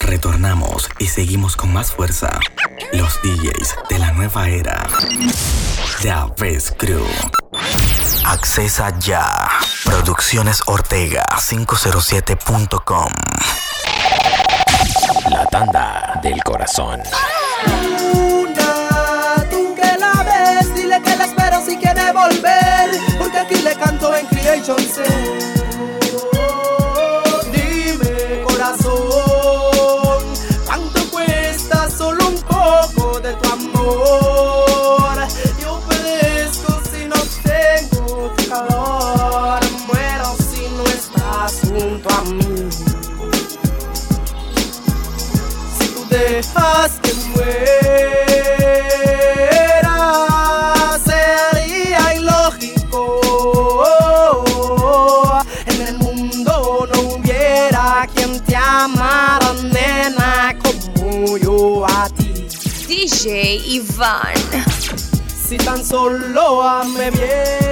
Retornamos y seguimos con más fuerza. Los DJs de la nueva era. Vez Crew. Accesa ya. Producciones Ortega 507.com. La tanda del corazón. Una, tú que la ves, dile que la espero si quiere volver. Porque aquí le canto en Creation poco de tu amor. Si tan solo me viera,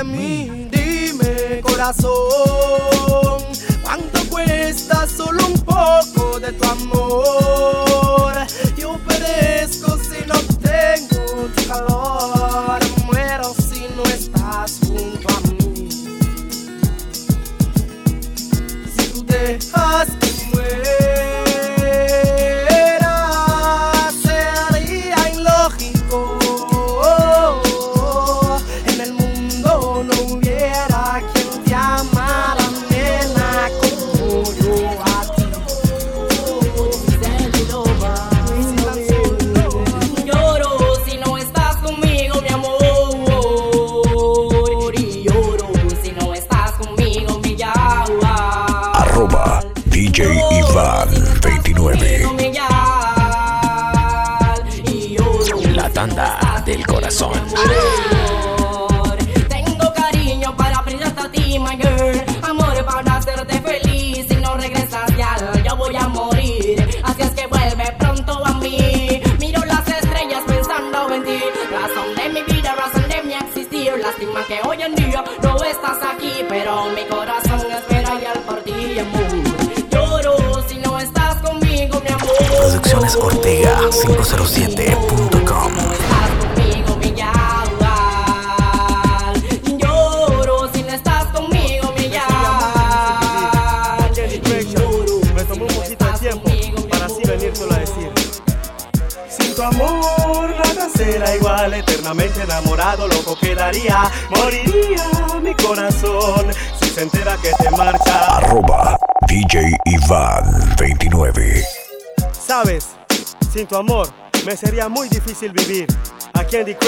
Dime, corazón, ¿cuánto cuesta solo un poco Sin tu amor nada será igual, eternamente enamorado, loco quedaría, moriría mi corazón. Si se entera que te marcha. Arroba DJ Iván 29. Sabes, sin tu amor, me sería muy difícil vivir. Aquí en The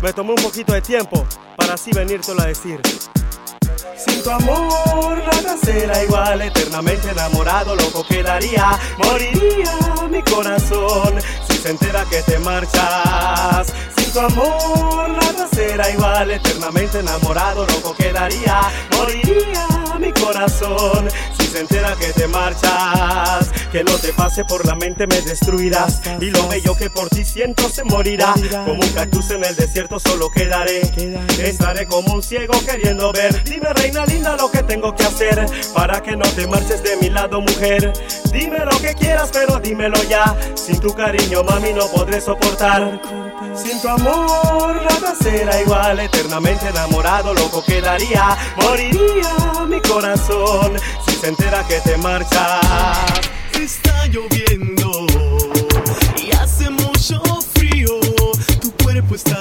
me tomó un poquito de tiempo para así venírtelo a decir. Sin tu amor nada será igual, eternamente enamorado, loco quedaría, moriría mi corazón si se entera que te marchas. Tu amor nada será igual, eternamente enamorado, loco quedaría, moriría mi corazón se entera que te marchas. Que no te pase por la mente, me destruirás. Y lo bello que por ti siento se morirá. Como un cactus en el desierto solo quedaré. Estaré como un ciego queriendo ver. Dime, reina linda, lo que tengo que hacer para que no te marches de mi lado, mujer. Dime lo que quieras, pero dímelo ya. Sin tu cariño, mami, no podré soportar. Sin tu amor nada será igual Eternamente enamorado loco quedaría Moriría mi corazón Si se entera que te marchas Está lloviendo Y hace mucho frío Tu cuerpo está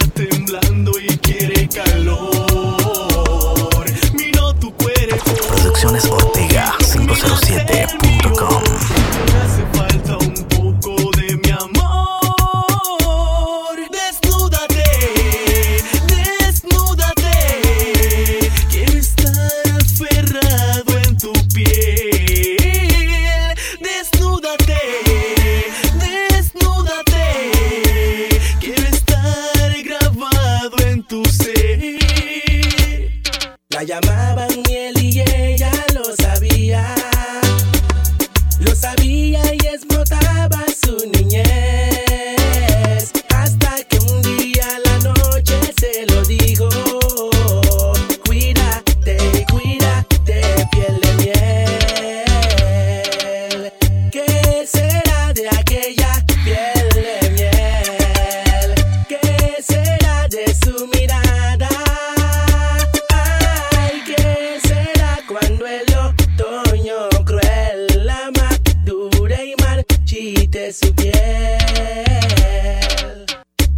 Lo sabía y es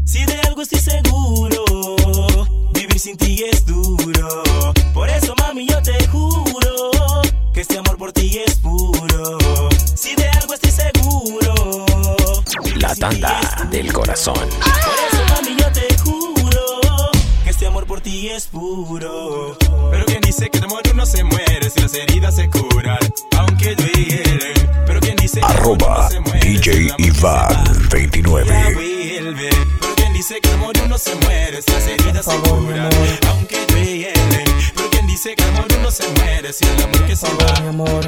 Si de algo estoy seguro, vivir sin ti es duro. Por eso, mami, yo te juro que este amor por ti es puro. Si de algo estoy seguro, la tanda del corazón. Por eso, mami, yo te juro que este amor por ti es puro. Pero quien dice que el amor no se muere si las heridas se curan, aunque duelen. Arroba DJ Iván 29. Porque dice que el amor uno se muere, las heridas se curan, aunque duelen. Porque dice que el amor uno se muere, si el amor que se va. Mi amor.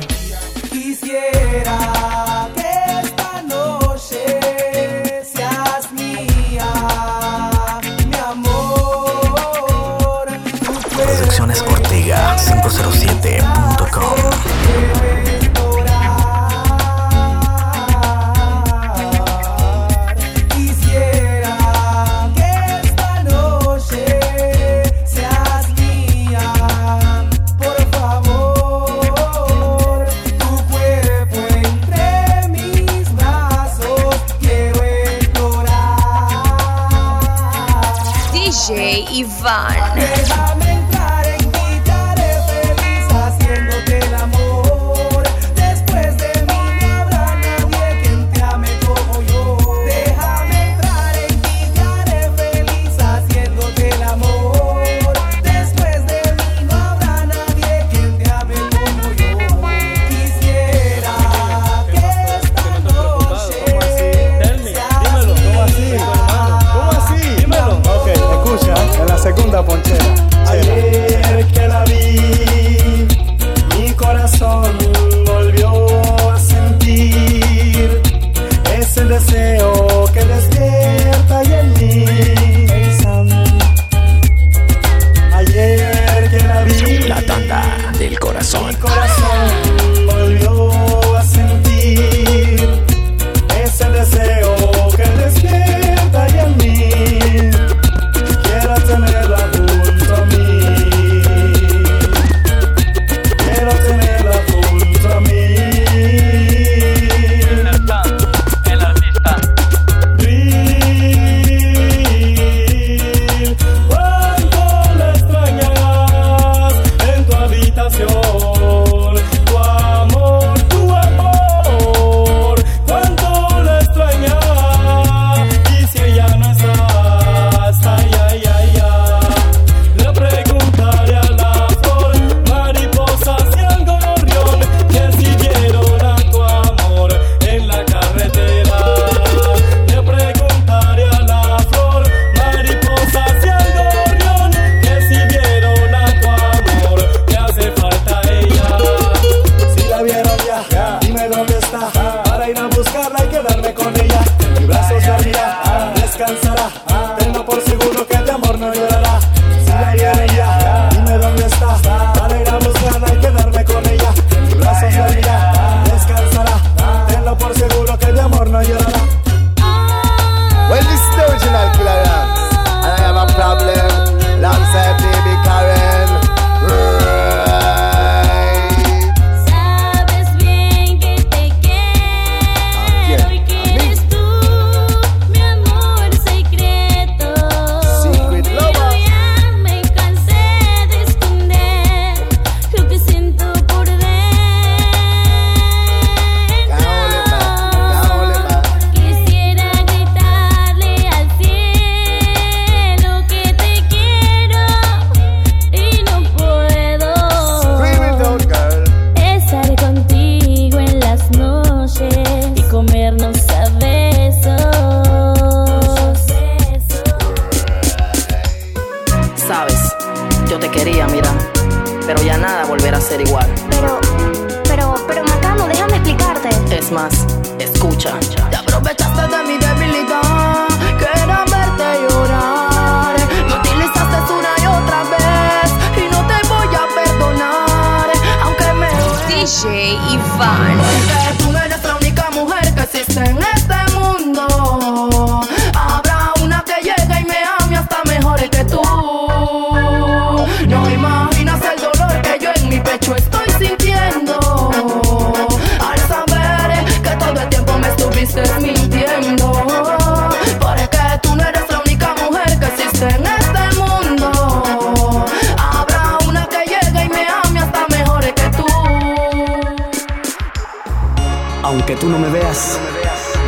Aunque tú no me veas,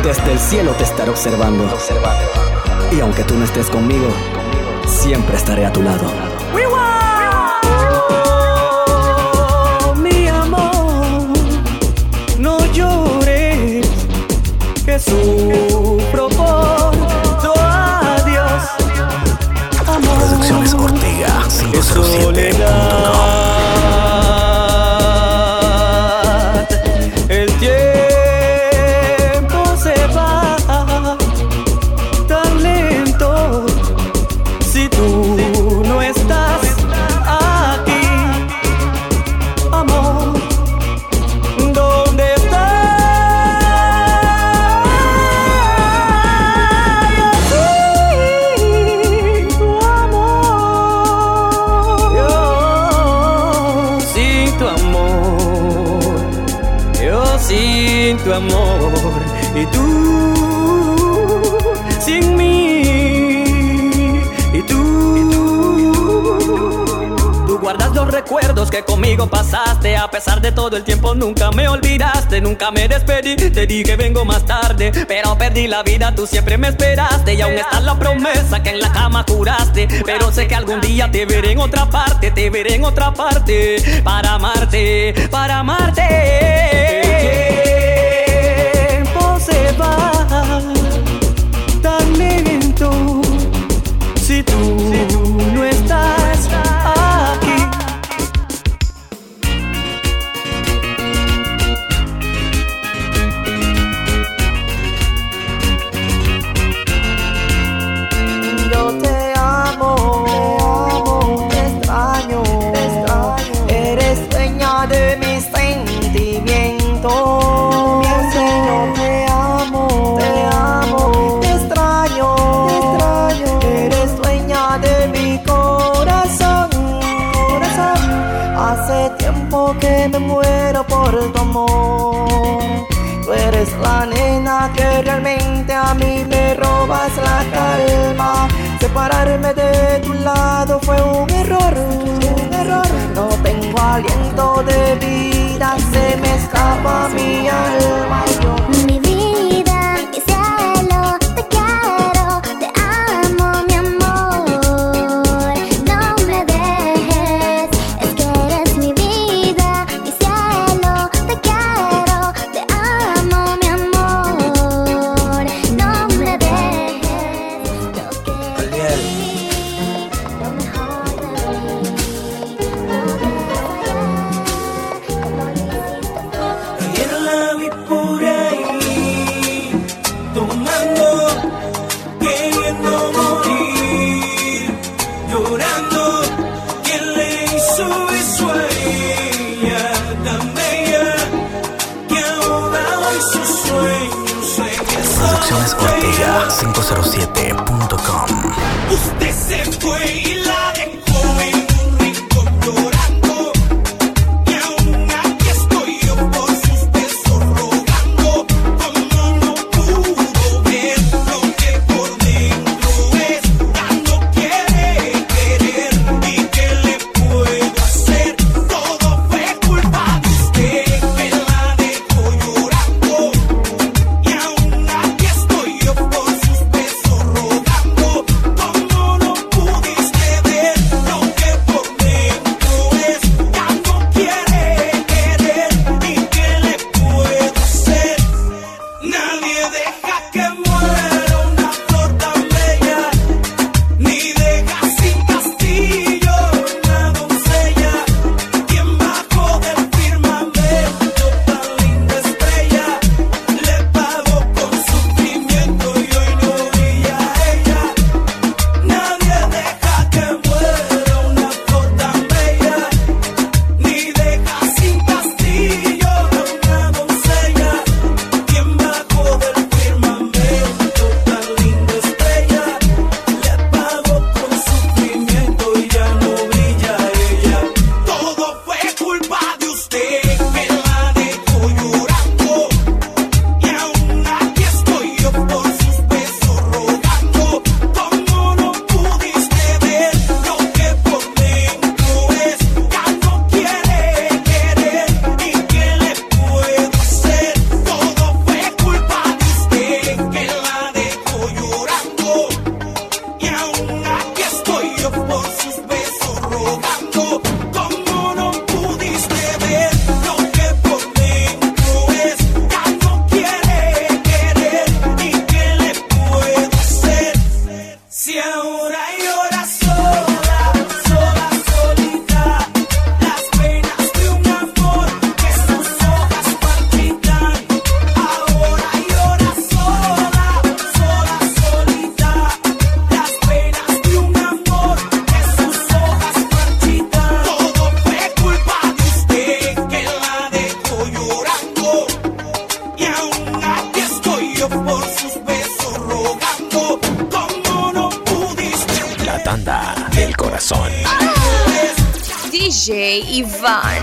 desde el cielo te estaré observando. Y aunque tú no estés conmigo, siempre estaré a tu lado. Oh, mi amor, no llores, que sufro por tu adiós. Amor, Producciones Ortega 507.com. recuerdos que conmigo pasaste. A pesar de todo el tiempo, nunca me olvidaste. Nunca me despedí. Te dije vengo más tarde. Pero perdí la vida, tú siempre me esperaste. Y aún está la promesa que en la cama juraste. Pero sé que algún día te veré en otra parte. Te veré en otra parte. Para amarte, para amarte. Tiempo se va tan lento si tú no tiempo que me muero por tu amor. Tú eres la nena que realmente a mí me robas la calma. Separarme de tu lado fue un error, un error. No tengo aliento de vida, se me escapa mi alma. Botella?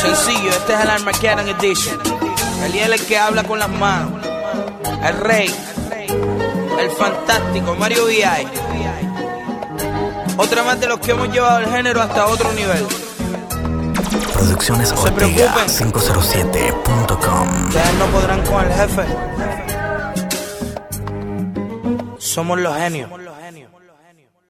Sencillo, este es el Armageddon Edition. El el que habla con las manos. El rey. El fantástico Mario V.I. Otra más de los que hemos llevado el género hasta otro nivel. Producciones No se Ortega preocupen. 507.com. Ustedes no podrán con el jefe. Somos los genios.